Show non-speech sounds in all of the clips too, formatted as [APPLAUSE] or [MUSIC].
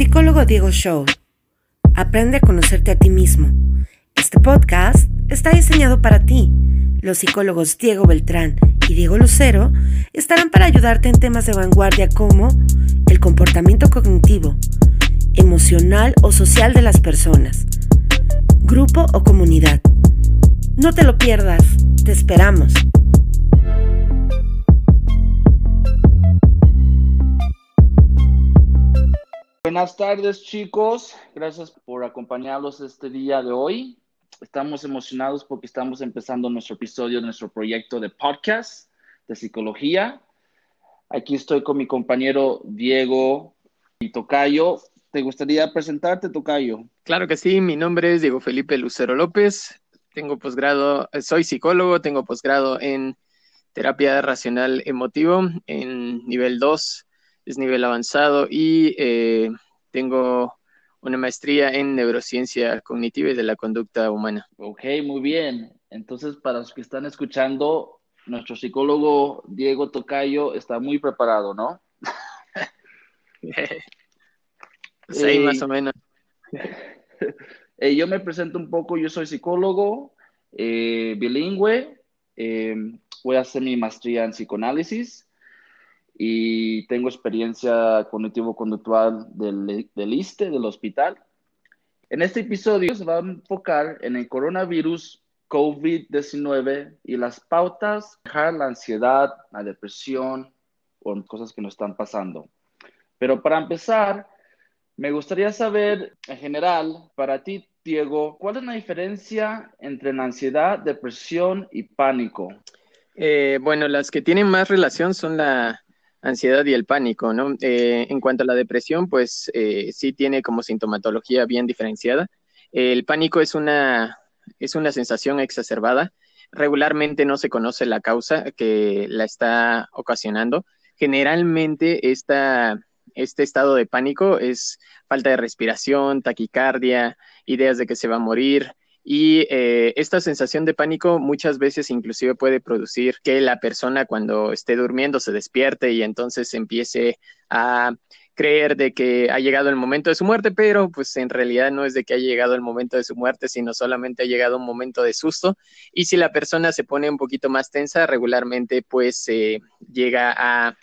Psicólogo Diego Show. Aprende a conocerte a ti mismo. Este podcast está diseñado para ti. Los psicólogos Diego Beltrán y Diego Lucero estarán para ayudarte en temas de vanguardia como el comportamiento cognitivo, emocional o social de las personas, grupo o comunidad. No te lo pierdas, te esperamos. Buenas tardes chicos, gracias por acompañarnos este día de hoy. Estamos emocionados porque estamos empezando nuestro episodio nuestro proyecto de podcast de psicología. Aquí estoy con mi compañero Diego y Tocayo. ¿Te gustaría presentarte, Tocayo? Claro que sí, mi nombre es Diego Felipe Lucero López. Tengo posgrado, soy psicólogo, tengo posgrado en terapia racional emotivo en nivel 2 es nivel avanzado y eh, tengo una maestría en neurociencia cognitiva y de la conducta humana. Ok, muy bien. Entonces, para los que están escuchando, nuestro psicólogo Diego Tocayo está muy preparado, ¿no? [LAUGHS] sí, eh, más o menos. [LAUGHS] Eh, yo me presento un poco, yo soy psicólogo bilingüe, voy a hacer mi maestría en psicoanálisis y tengo experiencia cognitivo-conductual del, del ISTE, del hospital. En este episodio se va a enfocar en el coronavirus COVID-19 y las pautas dejar la ansiedad, la depresión o cosas que nos están pasando. Pero para empezar, me gustaría saber en general, para ti, Diego, ¿cuál es la diferencia entre la ansiedad, depresión y pánico? Eh, bueno, las que tienen más relación son la ansiedad y el pánico, ¿no? Eh, en cuanto a la depresión, pues eh, sí tiene como sintomatología bien diferenciada. El pánico es una, es una sensación exacerbada. Regularmente no se conoce la causa que la está ocasionando. Generalmente esta, este estado de pánico es falta de respiración, taquicardia, ideas de que se va a morir, y eh, esta sensación de pánico muchas veces inclusive puede producir que la persona cuando esté durmiendo se despierte y entonces empiece a creer de que ha llegado el momento de su muerte, pero pues en realidad no es de que haya llegado el momento de su muerte, sino solamente ha llegado un momento de susto. Y si la persona se pone un poquito más tensa, regularmente pues llega a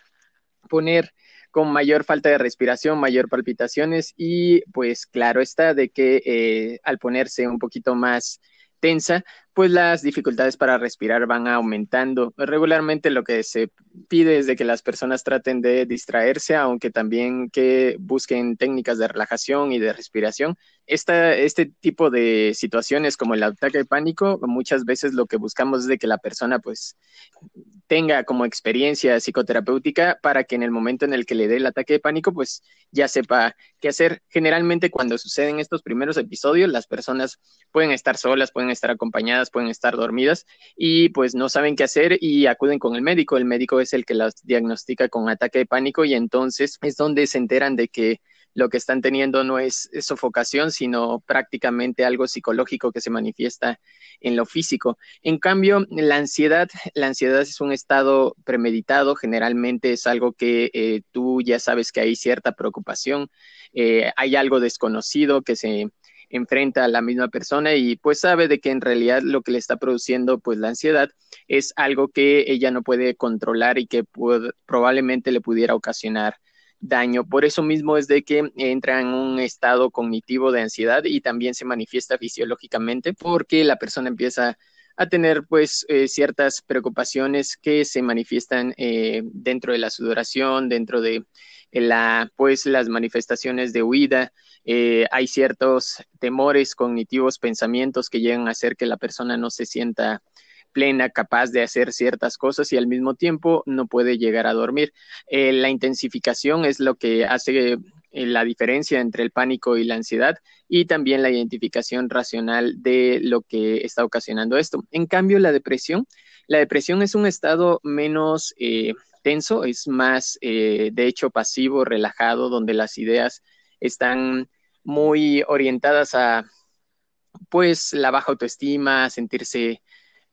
poner con mayor falta de respiración, mayor palpitaciones y pues claro está de que eh, al ponerse un poquito más tensa, pues las dificultades para respirar van aumentando. Regularmente lo que se pide es de que las personas traten de distraerse, aunque también que busquen técnicas de relajación y de respiración. Esta, este tipo de situaciones como el ataque de pánico, muchas veces lo que buscamos es de que la persona pues tenga como experiencia psicoterapéutica para que en el momento en el que le dé el ataque de pánico, pues ya sepa qué hacer. Generalmente cuando suceden estos primeros episodios, las personas pueden estar solas, pueden estar acompañadas, pueden estar dormidas y pues no saben qué hacer y acuden con el médico. El médico es el que las diagnostica con ataque de pánico y entonces es donde se enteran de que lo que están teniendo no es, sofocación, sino prácticamente algo psicológico que se manifiesta en lo físico. En cambio, la ansiedad, la ansiedad es un estado premeditado, generalmente es algo que eh, tú ya sabes que hay cierta preocupación, eh, hay algo desconocido que se enfrenta a la misma persona y pues sabe de que en realidad lo que le está produciendo pues la ansiedad es algo que ella no puede controlar y que probablemente le pudiera ocasionar daño. Por eso mismo es de que entra en un estado cognitivo de ansiedad y también se manifiesta fisiológicamente porque la persona empieza a tener pues eh, ciertas preocupaciones que se manifiestan eh, dentro de la sudoración, dentro de la pues las manifestaciones de huida, eh, hay ciertos temores cognitivos, pensamientos que llegan a hacer que la persona no se sienta plena, capaz de hacer ciertas cosas y al mismo tiempo no puede llegar a dormir. Eh, la intensificación es lo que hace eh, la diferencia entre el pánico y la ansiedad y también la identificación racional de lo que está ocasionando esto. En cambio, la depresión, la depresión es un estado menos eh, tenso, es más, de hecho, pasivo, relajado, donde las ideas están muy orientadas a, pues, la baja autoestima, sentirse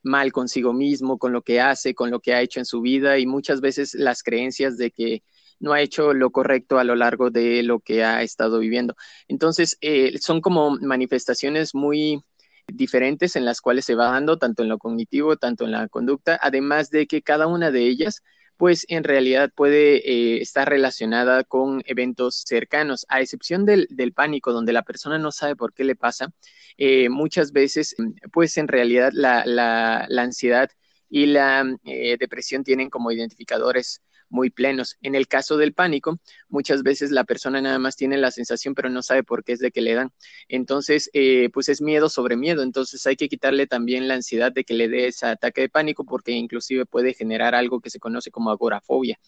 mal consigo mismo, con lo que hace, con lo que ha hecho en su vida y muchas veces las creencias de que no ha hecho lo correcto a lo largo de lo que ha estado viviendo. Entonces, eh, son como manifestaciones muy diferentes en las cuales se va dando, tanto en lo cognitivo, tanto en la conducta, además de que cada una de ellas pues en realidad puede eh, estar relacionada con eventos cercanos, a excepción del, pánico, donde la persona no sabe por qué le pasa. Eh, muchas veces, pues en realidad la, la, la ansiedad y la eh, depresión tienen como identificadores muy plenos. En el caso del pánico, muchas veces la persona nada más tiene la sensación, pero no sabe por qué es de que le dan. Entonces, eh, pues es miedo sobre miedo. Entonces hay que quitarle también la ansiedad de que le dé ese ataque de pánico, porque inclusive puede generar algo que se conoce como agorafobia.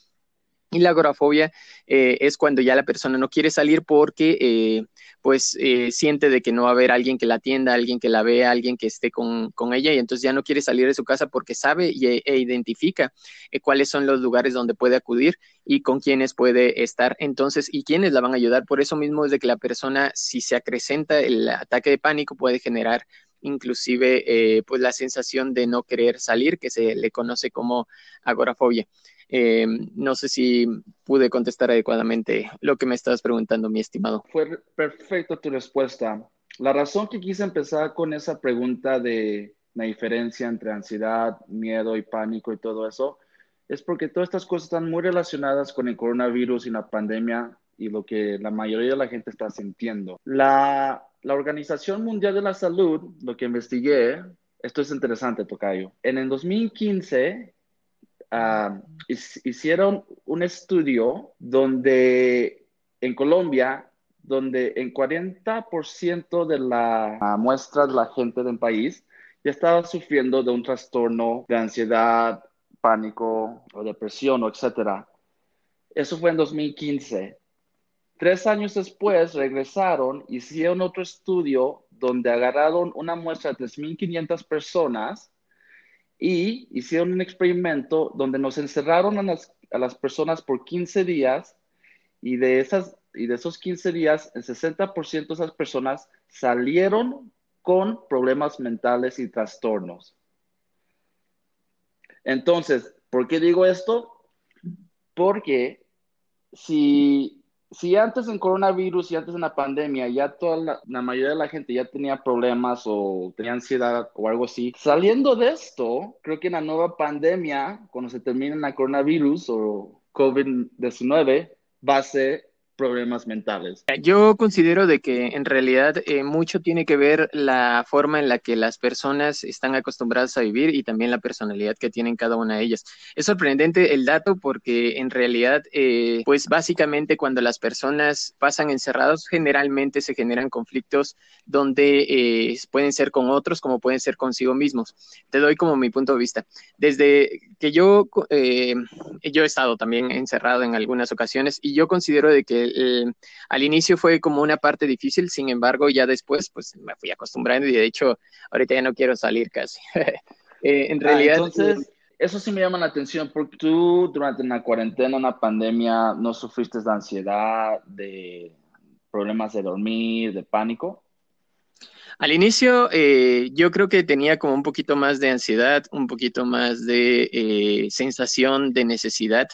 Y la agorafobia eh, es cuando ya la persona no quiere salir porque eh, pues eh, siente de que no va a haber alguien que la atienda, alguien que la vea, alguien que esté con, ella y entonces ya no quiere salir de su casa porque sabe y, e identifica cuáles son los lugares donde puede acudir y con quiénes puede estar entonces y quiénes la van a ayudar. Por eso mismo es de que la persona si se acrecenta el ataque de pánico puede generar inclusive pues la sensación de no querer salir que se le conoce como agorafobia. Eh, no sé si pude contestar adecuadamente lo que me estabas preguntando, mi estimado. Fue perfecta tu respuesta. La razón que quise empezar con esa pregunta de la diferencia entre ansiedad, miedo y pánico y todo eso es porque todas estas cosas están muy relacionadas con el coronavirus y la pandemia y lo que la mayoría de la gente está sintiendo. La, la Organización Mundial de la Salud, lo que investigué, esto es interesante, Tocayo. En el 2015 Ah, hicieron un estudio donde en Colombia, donde en 40% de la muestra de la gente del país ya estaba sufriendo de un trastorno de ansiedad, pánico o depresión, o etcétera. Eso fue en 2015. Tres años después regresaron, hicieron otro estudio donde agarraron una muestra de 3.500 personas y hicieron un experimento donde nos encerraron a las, personas por 15 días y de, esas, y de esos 15 días, el 60% de esas personas salieron con problemas mentales y trastornos. Entonces, ¿por qué digo esto? Porque si si antes en coronavirus y antes en la pandemia ya toda la, mayoría de la gente ya tenía problemas o tenía ansiedad o algo así, saliendo de esto, creo que en la nueva pandemia, cuando se termine la coronavirus o COVID-19, va a ser problemas mentales. Yo considero de que en realidad eh, mucho tiene que ver la forma en la que las personas están acostumbradas a vivir y también la personalidad que tienen cada una de ellas. Es sorprendente el dato porque en realidad, eh, pues básicamente cuando las personas pasan encerrados, generalmente se generan conflictos donde eh, pueden ser con otros como pueden ser consigo mismos. Te doy como mi punto de vista. Desde que yo, yo he estado también encerrado en algunas ocasiones y yo considero de que al inicio fue como una parte difícil, sin embargo, ya después pues me fui acostumbrando y de hecho ahorita ya no quiero salir casi. [LAUGHS] Eh, en ah, realidad... entonces, eso sí me llama la atención porque tú durante una cuarentena, una pandemia, no sufriste de ansiedad, de problemas de dormir, de pánico. Al inicio eh, yo creo que tenía como un poquito más de ansiedad, un poquito más de eh, sensación de necesidad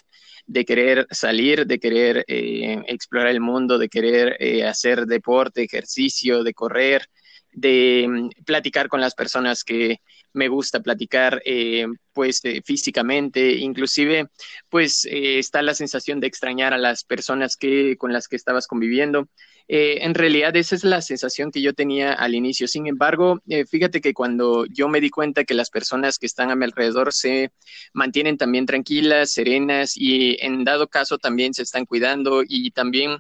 de querer salir, de querer eh, explorar el mundo, de querer eh, hacer deporte, ejercicio, de correr, de mm, platicar con las personas que me gusta platicar, eh, pues físicamente, inclusive, pues está la sensación de extrañar a las personas que con las que estabas conviviendo. Eh, en realidad esa es la sensación que yo tenía al inicio. Sin embargo, eh, fíjate que cuando yo me di cuenta que las personas que están a mi alrededor se mantienen también tranquilas, serenas y en dado caso también se están cuidando y también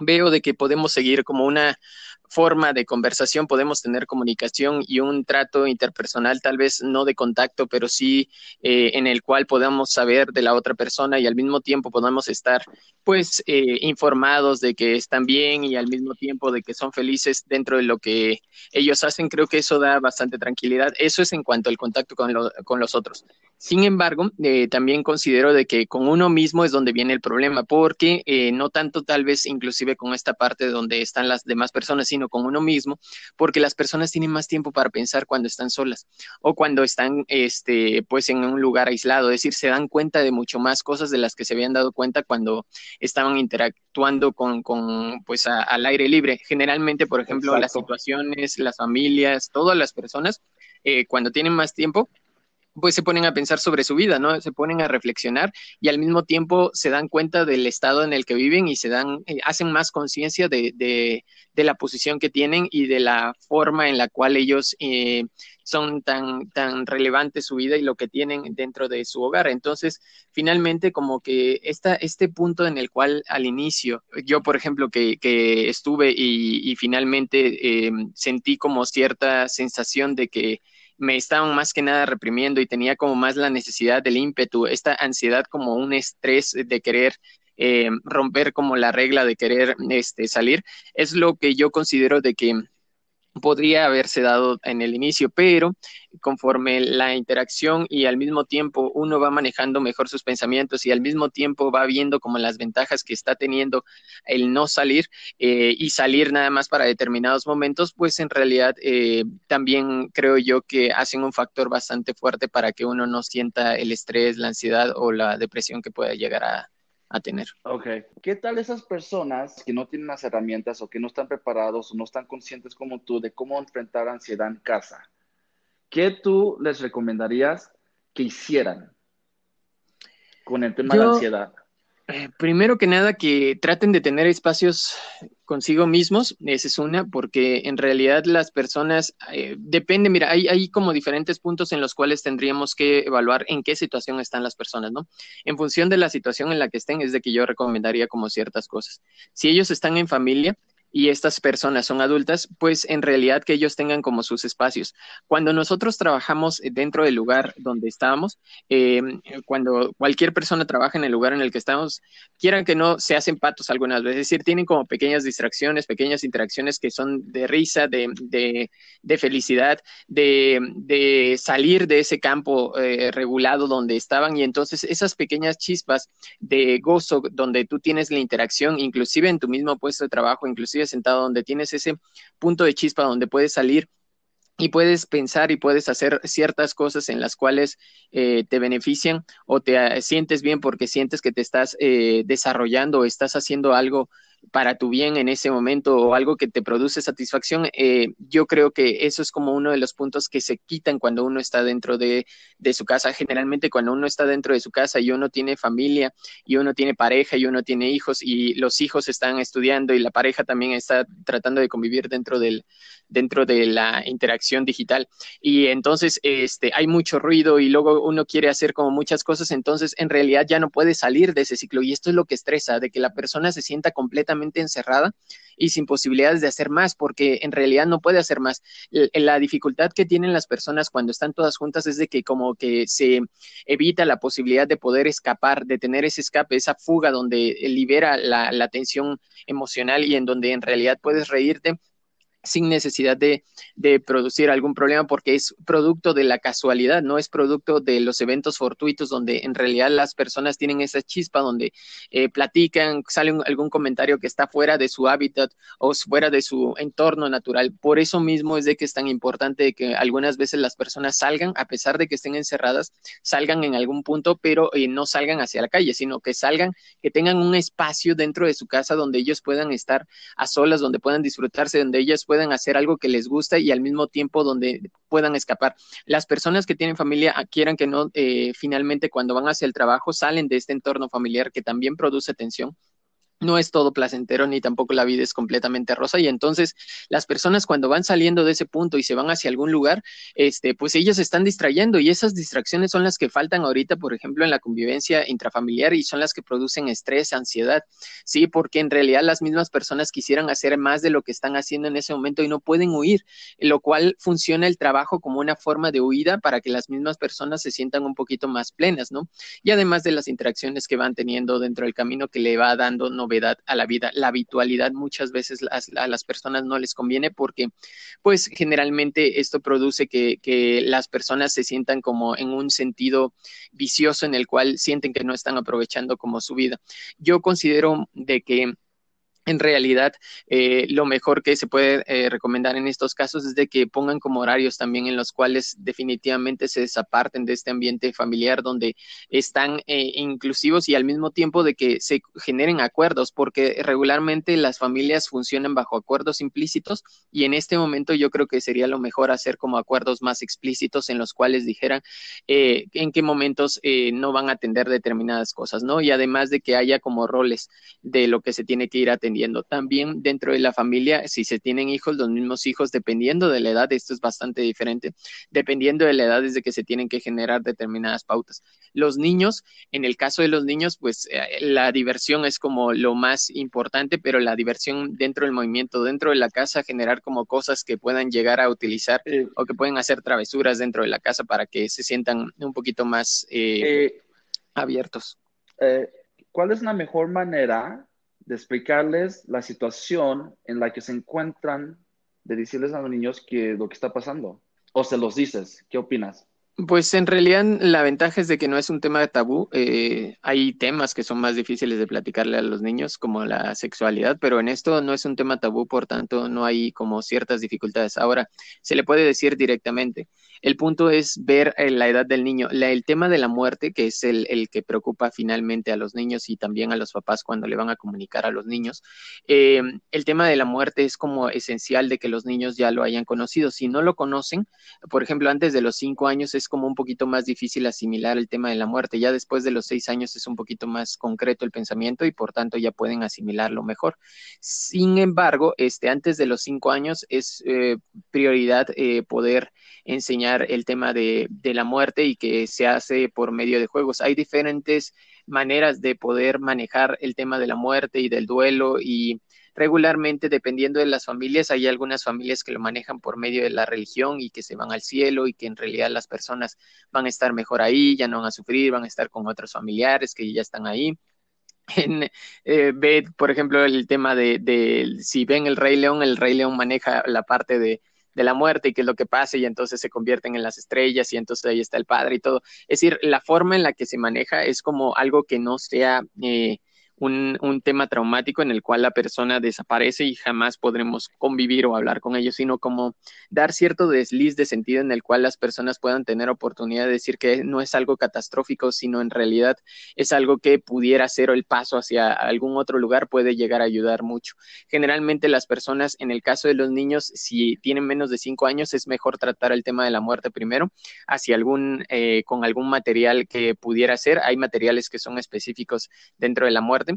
veo de que podemos seguir como una forma de conversación podemos tener comunicación y un trato interpersonal, tal vez no de contacto, pero sí eh, en el cual podamos saber de la otra persona y al mismo tiempo podamos estar pues eh, informados de que están bien y al mismo tiempo de que son felices dentro de lo que ellos hacen. Creo que eso da bastante tranquilidad. Eso es en cuanto al contacto con, con los otros. Sin embargo, eh, también considero de que con uno mismo es donde viene el problema, porque no tanto tal vez inclusive con esta parte donde están las demás personas, sino con uno mismo, porque las personas tienen más tiempo para pensar cuando están solas o cuando están, este, pues en un lugar aislado, es decir, se dan cuenta de mucho más cosas de las que se habían dado cuenta cuando estaban interactuando con, con pues al aire libre. Generalmente, por ejemplo, las situaciones, las familias, todas las personas, eh, cuando tienen más tiempo, pues se ponen a pensar sobre su vida, ¿no? Se ponen a reflexionar y al mismo tiempo se dan cuenta del estado en el que viven y se dan, eh, hacen más conciencia de, de, la posición que tienen y de la forma en la cual ellos eh, son tan, tan relevantes su vida y lo que tienen dentro de su hogar. Entonces, finalmente, como que esta, este punto en el cual al inicio, yo, por ejemplo, que, que estuve y, finalmente eh, sentí como cierta sensación de que me estaban más que nada reprimiendo y tenía como más la necesidad del ímpetu, esta ansiedad como un estrés de querer eh, romper como la regla de querer este, salir, es lo que yo considero de que podría haberse dado en el inicio, pero conforme la interacción y al mismo tiempo uno va manejando mejor sus pensamientos y al mismo tiempo va viendo como las ventajas que está teniendo el no salir eh, y salir nada más para determinados momentos, pues en realidad eh, también creo yo que hacen un factor bastante fuerte para que uno no sienta el estrés, la ansiedad o la depresión que pueda llegar a, a tener. Ok. ¿Qué tal esas personas que no tienen las herramientas o que no están preparados o no están conscientes como tú de cómo enfrentar ansiedad en casa? ¿Qué tú les recomendarías que hicieran con el tema de la ansiedad? Eh, primero que nada, que traten de tener espacios consigo mismos, esa es una, porque en realidad las personas, eh, depende, mira, hay, hay como diferentes puntos en los cuales tendríamos que evaluar en qué situación están las personas, ¿no? En función de la situación en la que estén, es de que yo recomendaría como ciertas cosas. Si ellos están en familia, y estas personas son adultas, pues en realidad que ellos tengan como sus espacios. Cuando nosotros trabajamos dentro del lugar donde estamos, eh, cuando cualquier persona trabaja en el lugar en el que estamos, quieran que no, se hacen patos algunas veces, es decir, tienen como pequeñas distracciones, pequeñas interacciones que son de risa, de, de, de felicidad, de, de, salir de ese campo eh, regulado donde estaban y entonces esas pequeñas chispas de gozo donde tú tienes la interacción, inclusive en tu mismo puesto de trabajo, inclusive sentado, donde tienes ese punto de chispa donde puedes salir y puedes pensar y puedes hacer ciertas cosas en las cuales eh, te benefician o te eh, sientes bien porque sientes que te estás eh, desarrollando o estás haciendo algo para tu bien en ese momento o algo que te produce satisfacción, eh, yo creo que eso es como uno de los puntos que se quitan cuando uno está dentro de, de, su casa. Generalmente cuando uno está dentro de su casa y uno tiene familia y uno tiene pareja y uno tiene hijos y los hijos están estudiando y la pareja también está tratando de convivir dentro del dentro de la interacción digital y entonces este hay mucho ruido y luego uno quiere hacer como muchas cosas, entonces en realidad ya no puede salir de ese ciclo y esto es lo que estresa, de que la persona se sienta completamente encerrada y sin posibilidades de hacer más, porque en realidad no puede hacer más. La dificultad que tienen las personas cuando están todas juntas es de que como que se evita la posibilidad de poder escapar, de tener ese escape, esa fuga donde libera la, la tensión emocional y en donde en realidad puedes reírte sin necesidad de, producir algún problema porque es producto de la casualidad, no es producto de los eventos fortuitos donde en realidad las personas tienen esa chispa donde eh, platican, sale algún comentario que está fuera de su hábitat o fuera de su entorno natural. Por eso mismo es de que es tan importante que algunas veces las personas salgan, a pesar de que estén encerradas, salgan en algún punto, pero eh, no salgan hacia la calle, sino que salgan, que tengan un espacio dentro de su casa donde ellos puedan estar a solas, donde puedan disfrutarse, donde ellas puedan hacer algo que les gusta y al mismo tiempo donde puedan escapar. Las personas que tienen familia, ah, quieran que no, eh, finalmente cuando van hacia el trabajo salen de este entorno familiar que también produce tensión no es todo placentero ni tampoco la vida es completamente rosa y entonces las personas cuando van saliendo de ese punto y se van hacia algún lugar, este, pues ellas se están distrayendo y esas distracciones son las que faltan ahorita, por ejemplo, en la convivencia intrafamiliar y son las que producen estrés, ansiedad, sí, porque en realidad las mismas personas quisieran hacer más de lo que están haciendo en ese momento y no pueden huir, lo cual funciona el trabajo como una forma de huida para que las mismas personas se sientan un poquito más plenas, ¿no? Y además de las interacciones que van teniendo dentro del camino que le va dando no novedad a la vida. La habitualidad muchas veces a las personas no les conviene porque pues generalmente esto produce que, que las personas se sientan como en un sentido vicioso en el cual sienten que no están aprovechando como su vida. Yo considero de que en realidad eh, lo mejor que se puede eh, recomendar en estos casos es de que pongan como horarios también en los cuales definitivamente se desaparten de este ambiente familiar donde están eh, inclusivos y al mismo tiempo de que se generen acuerdos porque regularmente las familias funcionan bajo acuerdos implícitos y en este momento yo creo que sería lo mejor hacer como acuerdos más explícitos en los cuales dijeran en qué momentos no van a atender determinadas cosas, ¿no? Y además de que haya como roles de lo que se tiene que ir atendiendo también dentro de la familia, si se tienen hijos, los mismos hijos, dependiendo de la edad, esto es bastante diferente, dependiendo de la edad desde que se tienen que generar determinadas pautas. Los niños, en el caso de los niños, pues eh, la diversión es como lo más importante, pero la diversión dentro del movimiento, dentro de la casa, generar como cosas que puedan llegar a utilizar o que pueden hacer travesuras dentro de la casa para que se sientan un poquito más eh, eh, abiertos. ¿Cuál es la mejor manera de explicarles la situación en la que se encuentran, de decirles a los niños que lo que está pasando. O se los dices, ¿qué opinas? Pues en realidad la ventaja es de que no es un tema de tabú. Eh, hay temas que son más difíciles de platicarle a los niños, como la sexualidad, pero en esto no es un tema tabú, por tanto no hay como ciertas dificultades. Ahora, se le puede decir directamente. El punto es ver eh, la edad del niño. el tema de la muerte, que es el, que preocupa finalmente a los niños y también a los papás cuando le van a comunicar a los niños. Eh, el tema de la muerte es como esencial de que los niños ya lo hayan conocido. Si no lo conocen, por ejemplo, antes de los cinco años es como un poquito más difícil asimilar el tema de la muerte. Ya después de los seis años es un poquito más concreto el pensamiento y por tanto ya pueden asimilarlo mejor. Sin embargo, este, antes de los cinco años es eh, prioridad poder enseñar el tema de, la muerte y que se hace por medio de juegos. Hay diferentes maneras de poder manejar el tema de la muerte y del duelo y regularmente, dependiendo de las familias, hay algunas familias que lo manejan por medio de la religión y que se van al cielo y que en realidad las personas van a estar mejor ahí, ya no van a sufrir, van a estar con otros familiares que ya están ahí. [LAUGHS] En, eh, ve, por ejemplo, el tema de, si ven el Rey León, el Rey León maneja la parte de, de la muerte y qué es lo que pasa y entonces se convierten en las estrellas y entonces ahí está el padre y todo. Es decir, la forma en la que se maneja es como algo que no sea eh, un, un, tema traumático en el cual la persona desaparece y jamás podremos convivir o hablar con ellos, sino como dar cierto desliz de sentido en el cual las personas puedan tener oportunidad de decir que no es algo catastrófico, sino en realidad es algo que pudiera ser el paso hacia algún otro lugar puede llegar a ayudar mucho. Generalmente las personas, en el caso de los niños, si tienen menos de cinco años, es mejor tratar el tema de la muerte primero, hacia algún, eh, con algún material que pudiera ser. Hay materiales que son específicos dentro de la muerte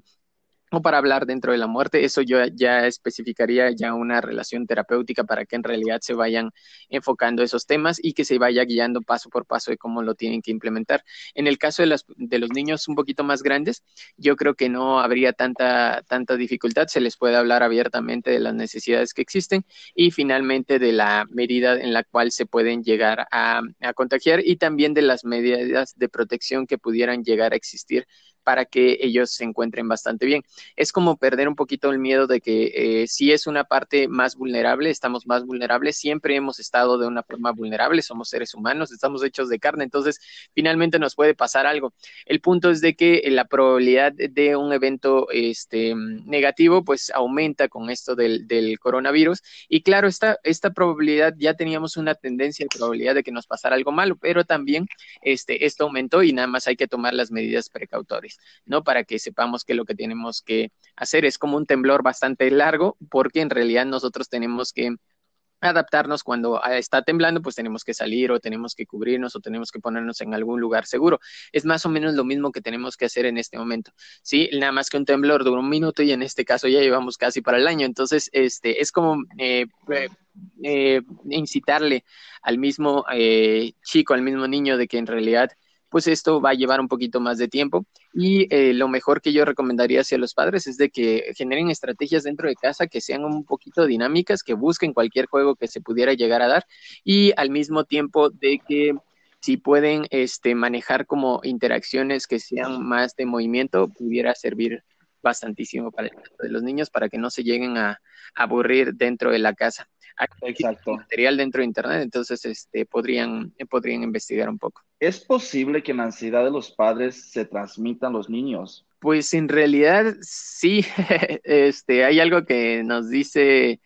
o para hablar dentro de la muerte, eso yo ya especificaría ya una relación terapéutica para que en realidad se vayan enfocando esos temas y que se vaya guiando paso por paso de cómo lo tienen que implementar. En el caso de, las, de los niños un poquito más grandes, yo creo que no habría tanta, tanta dificultad, se les puede hablar abiertamente de las necesidades que existen y finalmente de la medida en la cual se pueden llegar a, a contagiar y también de las medidas de protección que pudieran llegar a existir para que ellos se encuentren bastante bien. Es como perder un poquito el miedo de que eh, si es una parte más vulnerable, estamos más vulnerables, siempre hemos estado de una forma vulnerable, somos seres humanos, estamos hechos de carne, entonces finalmente nos puede pasar algo. El punto es de que la probabilidad de un evento este, negativo pues aumenta con esto del, del coronavirus y claro, esta, esta probabilidad ya teníamos una tendencia de probabilidad de que nos pasara algo malo, pero también este, esto aumentó y nada más hay que tomar las medidas precautorias. ¿No? Para que sepamos que lo que tenemos que hacer es como un temblor bastante largo, porque en realidad nosotros tenemos que adaptarnos cuando ah, está temblando, pues tenemos que salir o tenemos que cubrirnos o tenemos que ponernos en algún lugar seguro. Es más o menos lo mismo que tenemos que hacer en este momento. Sí, nada más que un temblor dura un minuto y en este caso ya llevamos casi para el año. Entonces, este es como eh, eh, incitarle al mismo eh, chico, al mismo niño de que en realidad pues esto va a llevar un poquito más de tiempo. Y eh, lo mejor que yo recomendaría hacia los padres es de que generen estrategias dentro de casa que sean un poquito dinámicas, que busquen cualquier juego que se pudiera llegar a dar y al mismo tiempo de que si pueden este, manejar como interacciones que sean más de movimiento, pudiera servir bastantísimo para el de los niños para que no se lleguen a aburrir dentro de la casa. Exacto. material dentro de internet, entonces este, podrían, podrían investigar un poco. ¿Es posible que la ansiedad de los padres se transmita a los niños? Pues en realidad sí, [LAUGHS] este, hay algo que nos dice,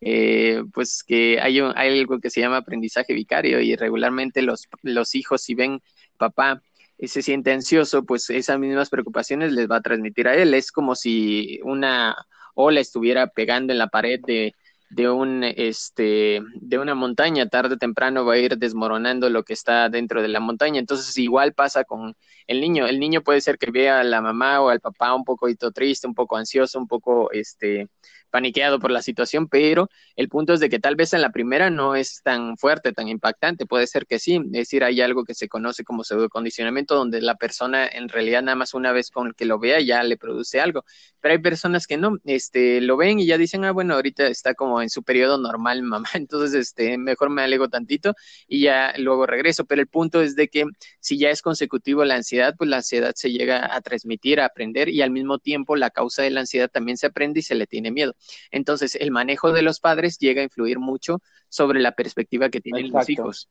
eh, pues que hay, hay, algo que se llama aprendizaje vicario y regularmente los, los hijos si ven papá se siente ansioso, pues esas mismas preocupaciones les va a transmitir a él. Es como si una ola estuviera pegando en la pared de, de un este de una montaña tarde o temprano va a ir desmoronando lo que está dentro de la montaña. Entonces igual pasa con el niño. El niño puede ser que vea a la mamá o al papá un poco triste un poco ansioso un poco este paniqueado por la situación, pero el punto es de que tal vez en la primera no es tan fuerte, tan impactante, puede ser que sí, es decir, hay algo que se conoce como pseudocondicionamiento, donde la persona en realidad nada más una vez con que lo vea ya le produce algo, pero hay personas que no, este, lo ven y ya dicen, ah, bueno, ahorita está como en su periodo normal, [LAUGHS] mamá, entonces, este, mejor me alego tantito y ya luego regreso, pero el punto es de que si ya es consecutivo la ansiedad, pues la ansiedad se llega a transmitir, a aprender y al mismo tiempo la causa de la ansiedad también se aprende y se le tiene miedo. Entonces, el manejo de los padres llega a influir mucho sobre la perspectiva que tienen los hijos.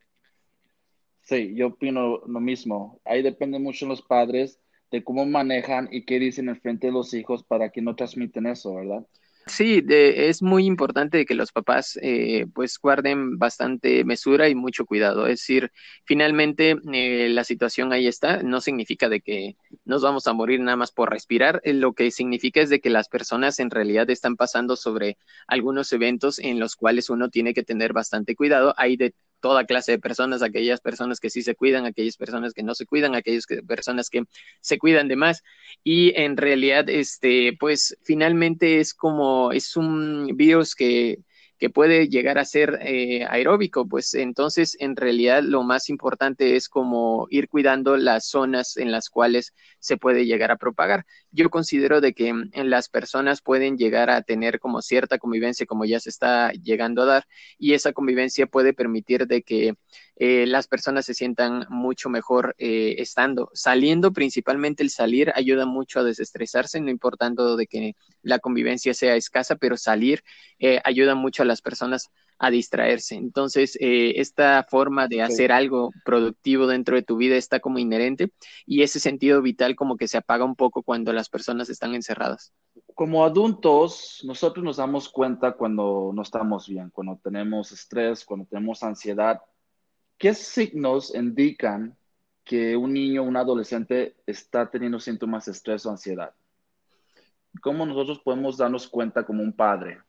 Sí, yo opino lo mismo. Ahí depende mucho los padres de cómo manejan y qué dicen en frente de los hijos para que no transmiten eso, ¿verdad? Sí, es muy importante que los papás eh, pues guarden bastante mesura y mucho cuidado. Es decir, finalmente eh, la situación ahí está, no significa de que nos vamos a morir nada más por respirar, eh, lo que significa es de que las personas en realidad están pasando sobre algunos eventos en los cuales uno tiene que tener bastante cuidado. Hay de toda clase de personas, aquellas personas que sí se cuidan, aquellas personas que no se cuidan, aquellas personas que se cuidan de más. Y en realidad, este, pues finalmente es como, es un virus que que puede llegar a ser eh, aeróbico, pues entonces en realidad lo más importante es como ir cuidando las zonas en las cuales se puede llegar a propagar. Yo considero de que mm, en las personas pueden llegar a tener como cierta convivencia como ya se está llegando a dar y esa convivencia puede permitir de que eh, las personas se sientan mucho mejor eh, estando. Saliendo, principalmente el salir ayuda mucho a desestresarse, no importando de que la convivencia sea escasa, pero salir eh, ayuda mucho a las personas a distraerse. Entonces, esta forma de hacer algo productivo dentro de tu vida está como inherente y ese sentido vital como que se apaga un poco cuando las personas están encerradas. Como adultos, nosotros nos damos cuenta cuando no estamos bien, cuando tenemos estrés, cuando tenemos ansiedad ¿Qué signos indican que un niño o un adolescente está teniendo síntomas de estrés o ansiedad? ¿Cómo nosotros podemos darnos cuenta como un padre?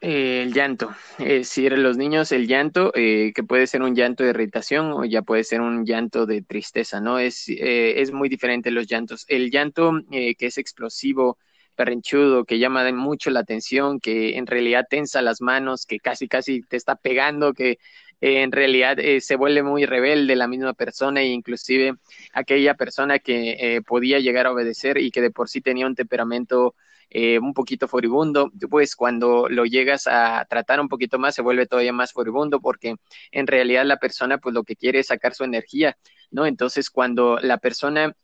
el llanto, es decir, los niños el llanto, eh, que puede ser un llanto de irritación o ya puede ser un llanto de tristeza, ¿no? Es, eh, es muy diferente los llantos. El llanto eh, que es explosivo, perrinchudo, que llama mucho la atención, que en realidad tensa las manos, que casi casi te está pegando, que en realidad eh, se vuelve muy rebelde la misma persona e inclusive aquella persona que eh, podía llegar a obedecer y que de por sí tenía un temperamento eh, un poquito furibundo, pues cuando lo llegas a tratar un poquito más se vuelve todavía más furibundo porque en realidad la persona pues lo que quiere es sacar su energía, ¿no? Entonces cuando la persona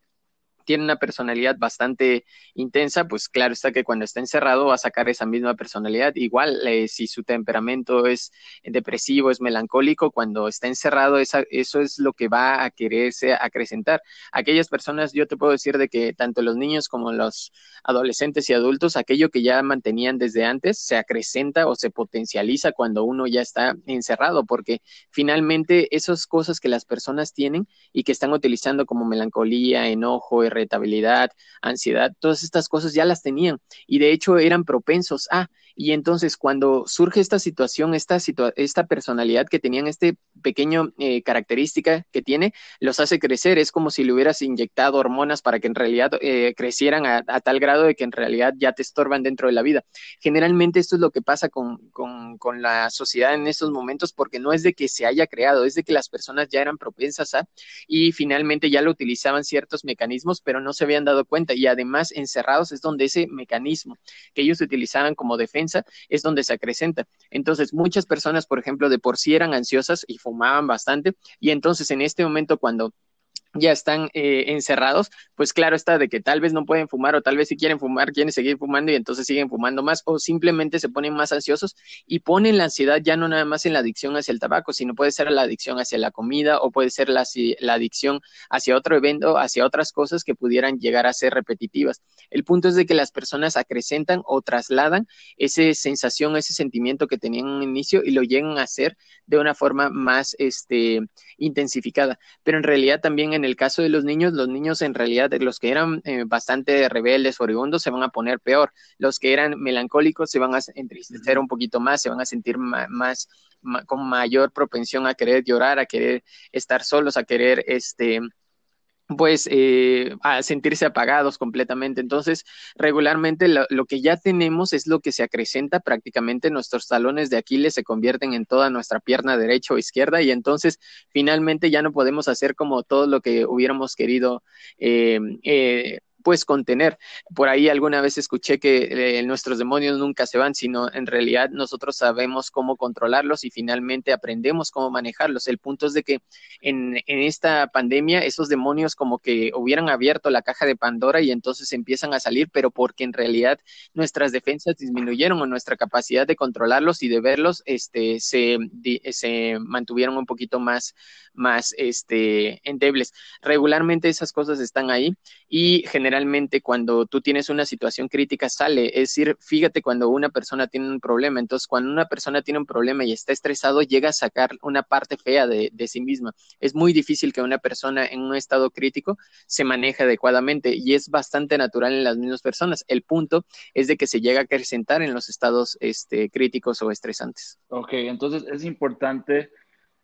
tiene una personalidad bastante intensa, pues claro está que cuando está encerrado va a sacar esa misma personalidad. Igual, eh, si su temperamento es depresivo, es melancólico, cuando está encerrado, eso es lo que va a quererse acrecentar. Aquellas personas, yo te puedo decir de que tanto los niños como los adolescentes y adultos, aquello que ya mantenían desde antes, se acrecenta o se potencializa cuando uno ya está encerrado, porque finalmente esas cosas que las personas tienen y que están utilizando como melancolía, enojo, irritabilidad, ansiedad, todas estas cosas ya las tenían y de hecho eran propensos a. Y entonces cuando surge esta situación, esta, esta personalidad que tenían, este pequeño eh, característica que tiene, los hace crecer. Es como si le hubieras inyectado hormonas para que en realidad eh, crecieran a, tal grado de que en realidad ya te estorban dentro de la vida. Generalmente esto es lo que pasa con, con, con la sociedad en estos momentos porque no es de que se haya creado, es de que las personas ya eran propensas a y finalmente ya lo utilizaban ciertos mecanismos, no se habían dado cuenta y además encerrados es donde ese mecanismo que ellos utilizaban como defensa es donde se acrecenta. Entonces, muchas personas, por ejemplo, de por sí eran ansiosas y fumaban bastante y entonces en este momento cuando ya están eh, encerrados, pues claro está de que tal vez no pueden fumar o tal vez si quieren fumar, quieren seguir fumando y entonces siguen fumando más o simplemente se ponen más ansiosos y ponen la ansiedad ya no nada más en la adicción hacia el tabaco, sino puede ser la adicción hacia la comida o puede ser la, adicción hacia otro evento, hacia otras cosas que pudieran llegar a ser repetitivas. El punto es de que las personas acrecentan o trasladan esa sensación, ese sentimiento que tenían en un inicio y lo llegan a hacer de una forma más este, intensificada. Pero en realidad también en el caso de los niños, los niños en realidad, los que eran eh, bastante rebeldes, oribundos, se van a poner peor. Los que eran melancólicos se van a entristecer un poquito más, se van a sentir más, con mayor propensión a querer llorar, a querer estar solos, a querer este pues eh, a sentirse apagados completamente. Entonces, regularmente lo, que ya tenemos es lo que se acrecenta prácticamente nuestros talones de Aquiles se convierten en toda nuestra pierna derecha o izquierda y entonces finalmente ya no podemos hacer como todo lo que hubiéramos querido eh, eh, pues contener. Por ahí alguna vez escuché que eh, nuestros demonios nunca se van, sino en realidad nosotros sabemos cómo controlarlos y finalmente aprendemos cómo manejarlos. El punto es de que en, en, esta pandemia esos demonios como que hubieran abierto la caja de Pandora y entonces empiezan a salir, pero porque en realidad nuestras defensas disminuyeron o nuestra capacidad de controlarlos y de verlos este, se, se mantuvieron un poquito más, más este, endebles. Regularmente esas cosas están ahí y generalmente cuando tú tienes una situación crítica sale, es decir, fíjate cuando una persona tiene un problema, entonces cuando una persona tiene un problema y está estresado, llega a sacar una parte fea de, de sí misma. Es muy difícil que una persona en un estado crítico se maneje adecuadamente y es bastante natural en las mismas personas. El punto es de que se llega a acrecentar en los estados este, críticos o estresantes. Ok, entonces es importante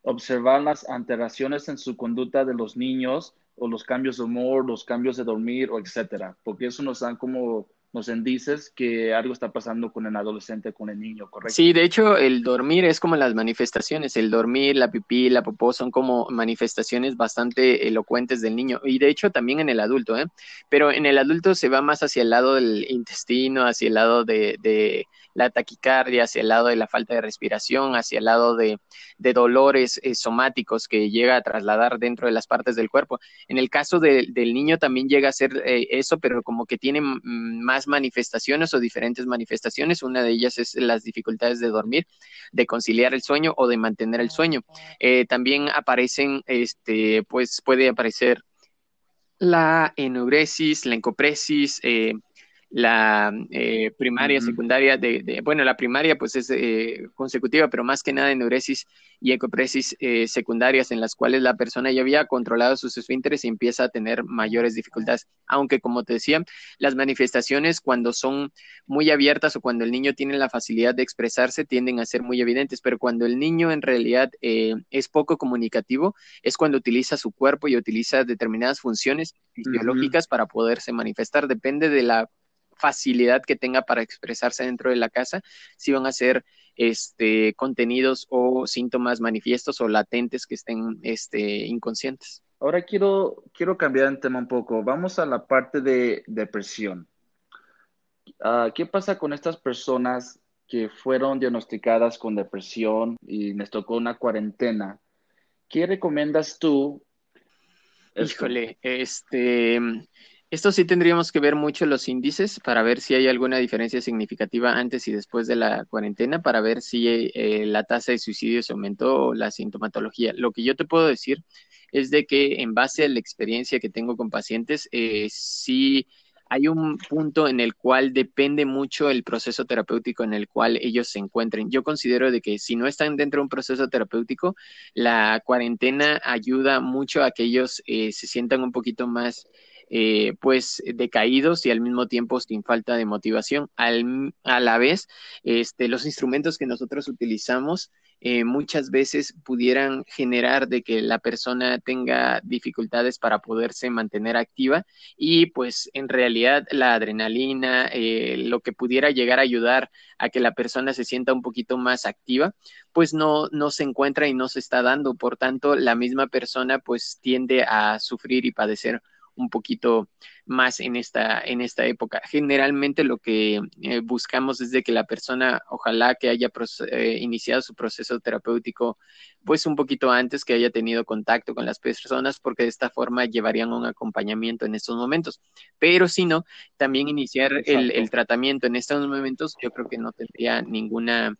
observar las alteraciones en su conducta de los niños o los cambios de humor, los cambios de dormir, o etcétera, porque eso nos dan como nos indices que algo está pasando con el adolescente, con el niño, ¿correcto? Sí, de hecho, el dormir es como las manifestaciones, el dormir, la pipí, la popó son como manifestaciones bastante elocuentes del niño y de hecho también en el adulto, ¿eh? Pero en el adulto se va más hacia el lado del intestino, hacia el lado de, de la taquicardia, hacia el lado de la falta de respiración, hacia el lado de, de dolores eh, somáticos que llega a trasladar dentro de las partes del cuerpo. En el caso del niño también llega a ser eh, eso, pero como que tiene más manifestaciones o diferentes manifestaciones. Una de ellas es las dificultades de dormir, de conciliar el sueño o de mantener el sueño. Eh, también aparecen, este, pues puede aparecer la enuresis, la encopresis, eh, la eh, primaria, secundaria, de, bueno, la primaria pues es eh, consecutiva, pero más que nada enuresis y ecopresis eh, secundarias en las cuales la persona ya había controlado sus esfínteres y empieza a tener mayores dificultades. Aunque, como te decía, las manifestaciones cuando son muy abiertas o cuando el niño tiene la facilidad de expresarse tienden a ser muy evidentes, pero cuando el niño en realidad es poco comunicativo, es cuando utiliza su cuerpo y utiliza determinadas funciones fisiológicas para poderse manifestar. Depende de la facilidad que tenga para expresarse dentro de la casa, si van a ser este, contenidos o síntomas manifiestos o latentes que estén este, inconscientes. Ahora quiero, quiero cambiar el tema un poco. Vamos a la parte de depresión. Ah, ¿Qué pasa con estas personas que fueron diagnosticadas con depresión y les tocó una cuarentena? ¿Qué recomiendas tú? Híjole, este, esto sí tendríamos que ver mucho los índices para ver si hay alguna diferencia significativa antes y después de la cuarentena, para ver si eh, la tasa de suicidio se aumentó o la sintomatología. Lo que yo te puedo decir es de que en base a la experiencia que tengo con pacientes, eh, sí hay un punto en el cual depende mucho el proceso terapéutico en el cual ellos se encuentren. Yo considero de que si no están dentro de un proceso terapéutico, la cuarentena ayuda mucho a que ellos eh, se sientan un poquito más eh, pues decaídos y al mismo tiempo sin falta de motivación. Al, a la vez, este, los instrumentos que nosotros utilizamos eh, muchas veces pudieran generar de que la persona tenga dificultades para poderse mantener activa y pues en realidad la adrenalina, eh, lo que pudiera llegar a ayudar a que la persona se sienta un poquito más activa, pues no, no se encuentra y no se está dando. Por tanto, la misma persona pues tiende a sufrir y padecer un poquito más en esta, en esta época. Generalmente lo que eh, buscamos es de que la persona, ojalá que haya eh, iniciado su proceso terapéutico, pues un poquito antes, que haya tenido contacto con las personas, porque de esta forma llevarían un acompañamiento en estos momentos. Pero si no, también iniciar el, el tratamiento en estos momentos, yo creo que no tendría ninguna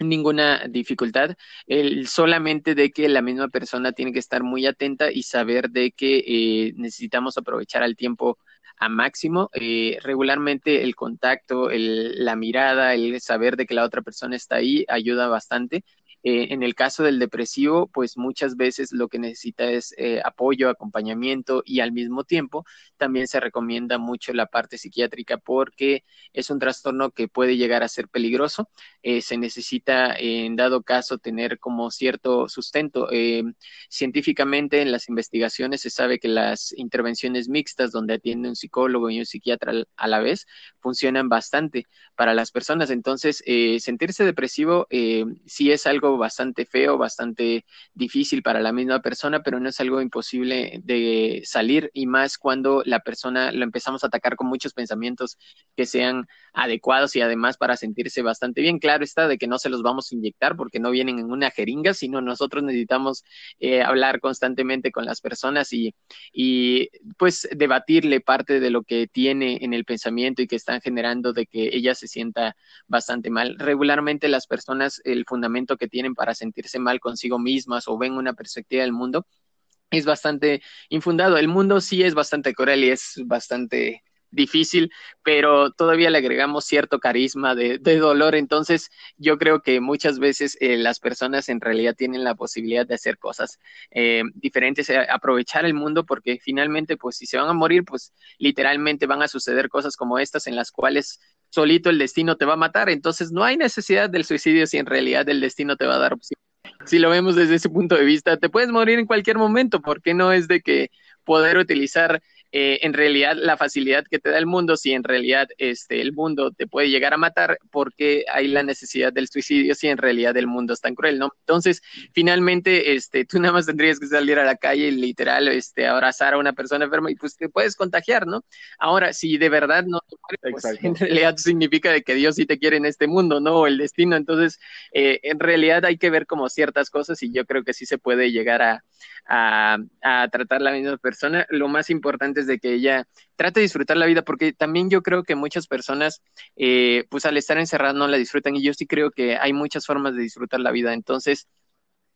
ninguna dificultad, el, solamente de que la misma persona tiene que estar muy atenta y saber de que eh, necesitamos aprovechar el tiempo a máximo. Eh, regularmente el contacto, el, la mirada, el saber de que la otra persona está ahí ayuda bastante. Eh, en el caso del depresivo, pues muchas veces lo que necesita es eh, apoyo, acompañamiento y al mismo tiempo también se recomienda mucho la parte psiquiátrica porque es un trastorno que puede llegar a ser peligroso. Eh, se necesita, en dado caso, tener como cierto sustento. científicamente, en las investigaciones se sabe que las intervenciones mixtas donde atiende un psicólogo y un psiquiatra a la vez funcionan bastante para las personas. Entonces, sentirse depresivo sí es algo bastante feo, bastante difícil para la misma persona, pero no es algo imposible de salir y más cuando la persona lo empezamos a atacar con muchos pensamientos que sean adecuados y además para sentirse bastante bien. Claro está de que no se los vamos a inyectar porque no vienen en una jeringa, sino nosotros necesitamos eh, hablar constantemente con las personas y, y pues debatirle parte de lo que tiene en el pensamiento y que están generando de que ella se sienta bastante mal. Regularmente las personas, el fundamento que tienen para sentirse mal consigo mismas o ven una perspectiva del mundo es bastante infundado. El mundo sí es bastante cruel y es bastante difícil, pero todavía le agregamos cierto carisma de, dolor. Entonces, yo creo que muchas veces eh, las personas en realidad tienen la posibilidad de hacer cosas eh, diferentes, eh, aprovechar el mundo, porque finalmente, pues si se van a morir, pues literalmente van a suceder cosas como estas en las cuales solito el destino te va a matar. Entonces, no hay necesidad del suicidio si en realidad el destino te va a dar opción. Si lo vemos desde ese punto de vista, te puedes morir en cualquier momento, porque no es de que poder utilizar eh, en realidad la facilidad que te da el mundo, si en realidad este, el mundo te puede llegar a matar, porque hay la necesidad del suicidio si en realidad el mundo es tan cruel, ¿no? Entonces, finalmente, este, tú nada más tendrías que salir a la calle y literal, este, abrazar a una persona enferma y pues te puedes contagiar, ¿no? Ahora, si de verdad no te pues en realidad significa de que Dios sí te quiere en este mundo, ¿no? O el destino, entonces, eh, en realidad hay que ver como ciertas cosas y yo creo que sí se puede llegar a, a, a tratar la misma persona. Lo más importante de que ella trate de disfrutar la vida, porque también yo creo que muchas personas, eh, pues al estar encerradas no la disfrutan y yo sí creo que hay muchas formas de disfrutar la vida. Entonces,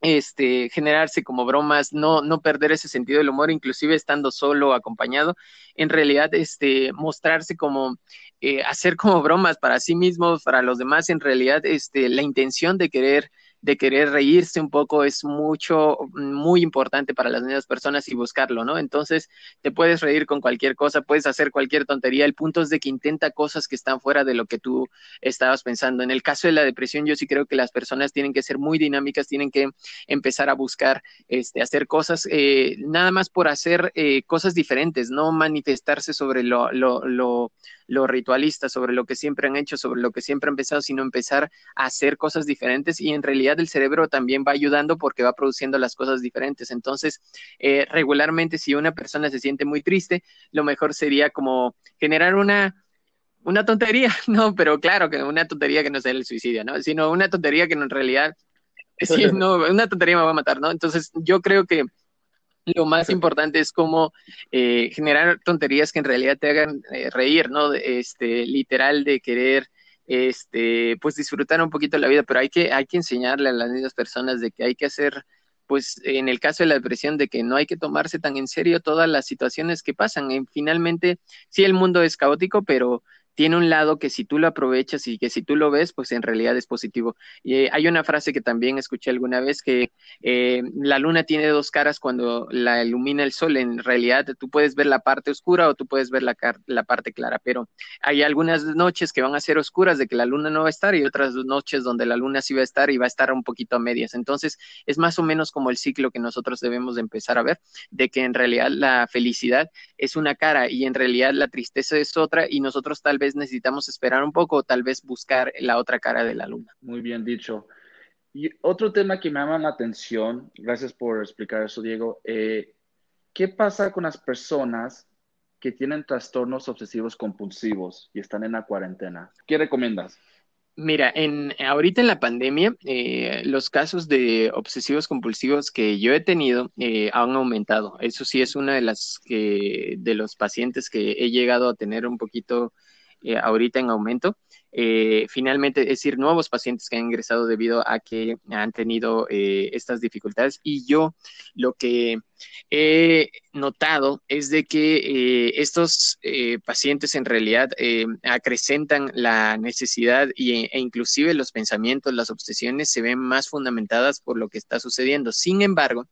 este, generarse como bromas, no, no perder ese sentido del humor, inclusive estando solo, acompañado, en realidad, este, mostrarse como, eh, hacer como bromas para sí mismos, para los demás, en realidad, este, la intención de querer de querer reírse un poco es mucho, muy importante para las nuevas personas y buscarlo, ¿no? Entonces, te puedes reír con cualquier cosa, puedes hacer cualquier tontería. El punto es de que intenta cosas que están fuera de lo que tú estabas pensando. En el caso de la depresión, yo sí creo que las personas tienen que ser muy dinámicas, tienen que empezar a buscar, este, hacer cosas, eh, nada más por hacer eh, cosas diferentes, no manifestarse sobre lo, lo, lo lo ritualista, sobre lo que siempre han hecho, sobre lo que siempre han pensado, sino empezar a hacer cosas diferentes y en realidad el cerebro también va ayudando porque va produciendo las cosas diferentes. Entonces, eh, regularmente si una persona se siente muy triste, lo mejor sería como generar una una tontería, [LAUGHS] no, pero claro que una tontería que no sea el suicidio, ¿no? Sino una tontería que en realidad, sí, no, una tontería me va a matar, ¿no? Entonces, yo creo que lo más importante es como eh, generar tonterías que en realidad te hagan eh, reír, ¿no? Este, literal de querer, este, pues disfrutar un poquito la vida, pero hay que, hay que enseñarle a las mismas personas de que hay que hacer, pues en el caso de la depresión, de que no hay que tomarse tan en serio todas las situaciones que pasan. Y finalmente, sí, el mundo es caótico, pero tiene un lado que si tú lo aprovechas y que si tú lo ves, pues en realidad es positivo. Y eh, hay una frase que también escuché alguna vez que eh, la luna tiene dos caras cuando la ilumina el sol. En realidad tú puedes ver la parte oscura o tú puedes ver la, la parte clara, pero hay algunas noches que van a ser oscuras de que la luna no va a estar y otras noches donde la luna sí va a estar y va a estar un poquito a medias. Entonces es más o menos como el ciclo que nosotros debemos de empezar a ver, de que en realidad la felicidad es una cara y en realidad la tristeza es otra y nosotros tal vez necesitamos esperar un poco o tal vez buscar la otra cara de la luna. Muy bien dicho. Y otro tema que me llama la atención, gracias por explicar eso, Diego. Eh, ¿qué pasa con las personas que tienen trastornos obsesivos compulsivos y están en la cuarentena? ¿Qué recomiendas? Mira, en, ahorita en la pandemia, eh, los casos de obsesivos compulsivos que yo he tenido eh, han aumentado. Eso sí es una de las que, de los pacientes que he llegado a tener un poquito eh, ahorita en aumento. Eh, finalmente, es decir, nuevos pacientes que han ingresado debido a que han tenido eh, estas dificultades. Y yo lo que he notado es de que estos pacientes en realidad acrecentan la necesidad y, e inclusive los pensamientos, las obsesiones se ven más fundamentadas por lo que está sucediendo. Sin embargo,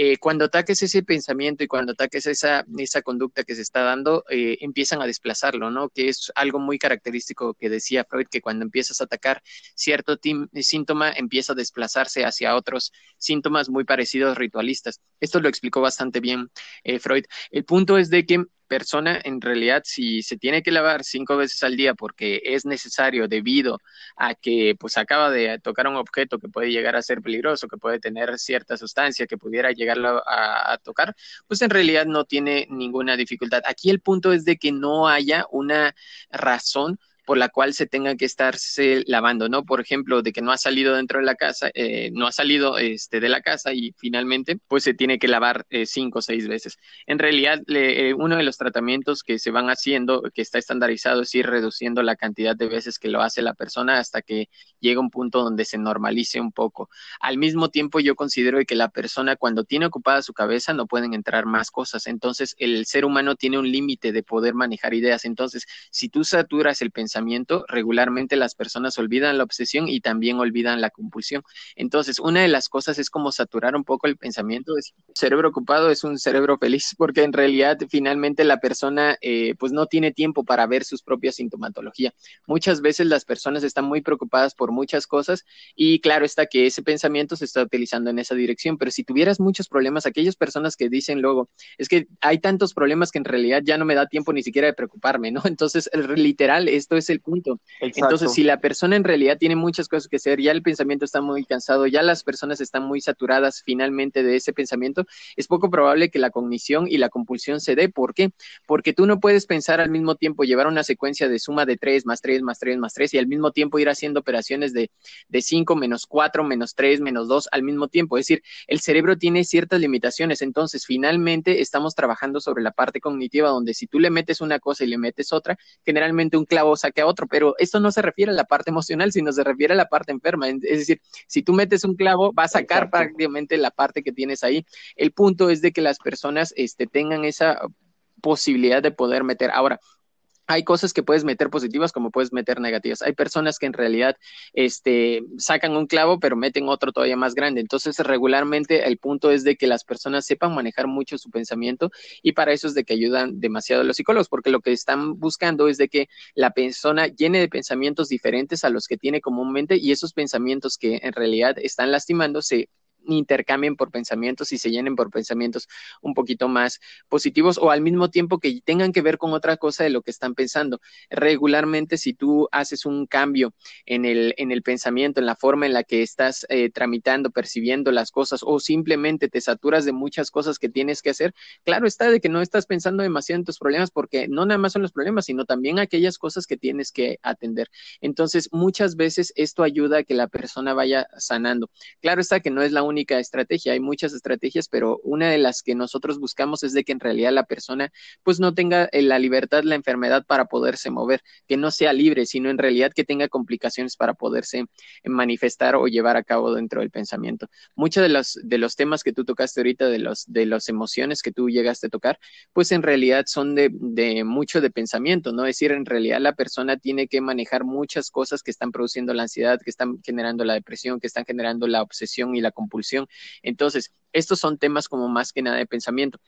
eh, cuando ataques ese pensamiento y cuando ataques esa, esa conducta que se está dando, eh, empiezan a desplazarlo, ¿no? Que es algo muy característico que decía Freud, que cuando empiezas a atacar cierto síntoma, empieza a desplazarse hacia otros síntomas muy parecidos ritualistas. Esto lo explicó bastante bien eh, Freud. El punto es de que persona en realidad si se tiene que lavar cinco veces al día porque es necesario debido a que pues acaba de tocar un objeto que puede llegar a ser peligroso, que puede tener cierta sustancia que pudiera llegarlo a, a tocar, pues en realidad no tiene ninguna dificultad. Aquí el punto es de que no haya una razón por la cual se tenga que estarse lavando, ¿no? Por ejemplo, de que no ha salido dentro de la casa, eh, no ha salido este, de la casa y finalmente, pues se tiene que lavar eh, cinco o seis veces. En realidad, eh, uno de los tratamientos que se van haciendo, que está estandarizado, es ir reduciendo la cantidad de veces que lo hace la persona hasta que llega un punto donde se normalice un poco. Al mismo tiempo, yo considero que la persona cuando tiene ocupada su cabeza no pueden entrar más cosas. Entonces, el ser humano tiene un límite de poder manejar ideas. Entonces, si tú saturas el pensamiento, regularmente las personas olvidan la obsesión y también olvidan la compulsión. Entonces, una de las cosas es como saturar un poco el pensamiento. Es, cerebro ocupado es un cerebro feliz porque en realidad finalmente la persona eh, pues no tiene tiempo para ver sus propias sintomatología. Muchas veces las personas están muy preocupadas por muchas cosas y claro está que ese pensamiento se está utilizando en esa dirección, pero si tuvieras muchos problemas, aquellas personas que dicen luego, es que hay tantos problemas que en realidad ya no me da tiempo ni siquiera de preocuparme, ¿no? [LAUGHS] Entonces, literal, esto es el punto. Entonces, si la persona en realidad tiene muchas cosas que hacer, ya el pensamiento está muy cansado, ya las personas están muy saturadas finalmente de ese pensamiento, es poco probable que la cognición y la compulsión se dé. ¿Por qué? Porque tú no puedes pensar al mismo tiempo, llevar una secuencia de suma de 3 más 3 más 3 más 3 y al mismo tiempo ir haciendo operaciones de, de 5 menos 4 menos 3 menos 2 al mismo tiempo. Es decir, el cerebro tiene ciertas limitaciones. Entonces, finalmente estamos trabajando sobre la parte cognitiva donde si tú le metes una cosa y le metes otra, generalmente un clavo saca otro, pero esto no se refiere a la parte emocional, sino se refiere a la parte enferma. Es decir, si tú metes un clavo, va a sacar prácticamente la parte que tienes ahí. El punto es de que las personas este, tengan esa posibilidad de poder meter. Ahora, hay cosas que puedes meter positivas como puedes meter negativas. Hay personas que en realidad este, sacan un clavo pero meten otro todavía más grande. Entonces, regularmente el punto es de que las personas sepan manejar mucho su pensamiento y para eso es de que ayudan demasiado a los psicólogos porque lo que están buscando es de que la persona llene de pensamientos diferentes a los que tiene comúnmente y esos pensamientos que en realidad están lastimando se intercambien por pensamientos y se llenen por pensamientos un poquito más positivos o al mismo tiempo que tengan que ver con otra cosa de lo que están pensando. Regularmente, si tú haces un cambio en el, en el pensamiento, en la forma en la que estás eh, tramitando, percibiendo las cosas o simplemente te saturas de muchas cosas que tienes que hacer, claro está de que no estás pensando demasiado en tus problemas porque no nada más son los problemas, sino también aquellas cosas que tienes que atender. Entonces, muchas veces esto ayuda a que la persona vaya sanando. Claro está que no es la única estrategia, hay muchas estrategias, pero una de las que nosotros buscamos es de que en realidad la persona pues no tenga eh, la libertad, la enfermedad para poderse mover, que no sea libre, sino en realidad que tenga complicaciones para poderse manifestar o llevar a cabo dentro del pensamiento. Muchos de los, de los temas que tú tocaste ahorita, de los de las emociones que tú llegaste a tocar, pues en realidad son de, de mucho de pensamiento, ¿no? Es decir, en realidad la persona tiene que manejar muchas cosas que están produciendo la ansiedad, que están generando la depresión, que están generando la obsesión y la compulsión entonces, estos son temas como más que nada de pensamiento.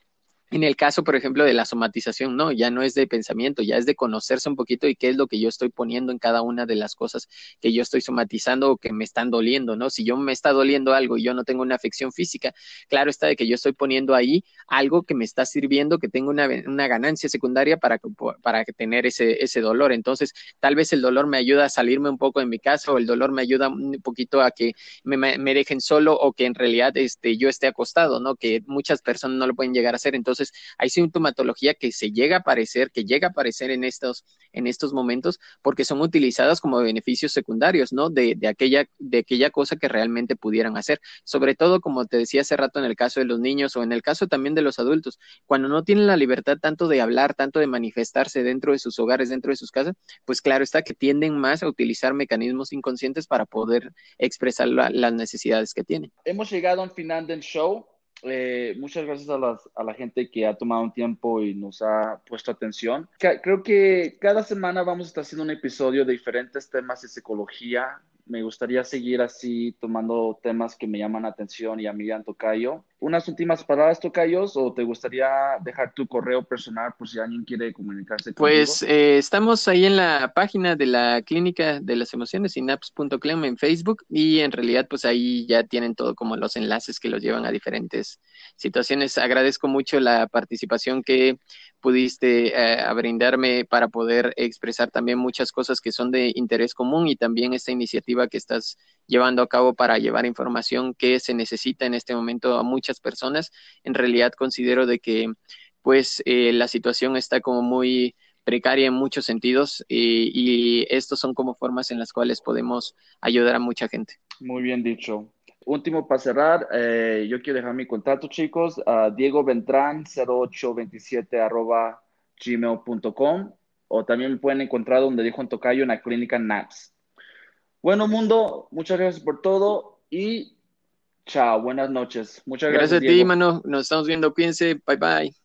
En el caso, por ejemplo, de la somatización, no, ya no es de pensamiento, ya es de conocerse un poquito y qué es lo que yo estoy poniendo en cada una de las cosas que yo estoy somatizando o que me están doliendo, ¿no? Si yo me está doliendo algo y yo no tengo una afección física, claro está de que yo estoy poniendo ahí algo que me está sirviendo, que tengo una, ganancia secundaria para, para tener ese, ese dolor. Entonces, tal vez el dolor me ayuda a salirme un poco de mi casa o el dolor me ayuda un poquito a que me, me dejen solo o que en realidad este, yo esté acostado, ¿no? Que muchas personas no lo pueden llegar a hacer. Entonces, hay sintomatología que se llega a aparecer, que llega a aparecer en estos, en estos momentos, porque son utilizadas como beneficios secundarios, ¿no? De, de, aquella, de aquella cosa que realmente pudieran hacer. Sobre todo, como te decía hace rato en el caso de los niños o en el caso también de los adultos, cuando no tienen la libertad tanto de hablar, tanto de manifestarse dentro de sus hogares, dentro de sus casas, pues claro está que tienden más a utilizar mecanismos inconscientes para poder expresar las necesidades que tienen. Hemos llegado al final del show. Eh, muchas gracias a, a, la gente que ha tomado un tiempo y nos ha puesto atención. Creo que cada semana vamos a estar haciendo un episodio de diferentes temas de psicología, me gustaría seguir así tomando temas que me llaman la atención y a mí, Tocayo. ¿Unas últimas palabras, Tocayos, o te gustaría dejar tu correo personal por si alguien quiere comunicarse contigo? Pues eh, estamos ahí en la página de la Clínica de las Emociones, inaps.clem en Facebook, y en realidad pues ahí ya tienen todo como los enlaces que los llevan a diferentes situaciones. Agradezco mucho la participación que pudiste eh, brindarme para poder expresar también muchas cosas que son de interés común y también esta iniciativa que estás llevando a cabo para llevar información que se necesita en este momento a muchas personas. En realidad considero de que pues eh, la situación está como muy precaria en muchos sentidos y, y estos son como formas en las cuales podemos ayudar a mucha gente. Muy bien dicho. Último para cerrar, eh, yo quiero dejar mi contacto, chicos, a Diego Beltrán 0827 arroba gmail.com o también pueden encontrar donde dijo en Tocayo en la clínica NAPS. Bueno, mundo, muchas gracias por todo y chao, buenas noches. Muchas gracias. Gracias a ti, mano. Nos estamos viendo. Cuídense. Bye bye.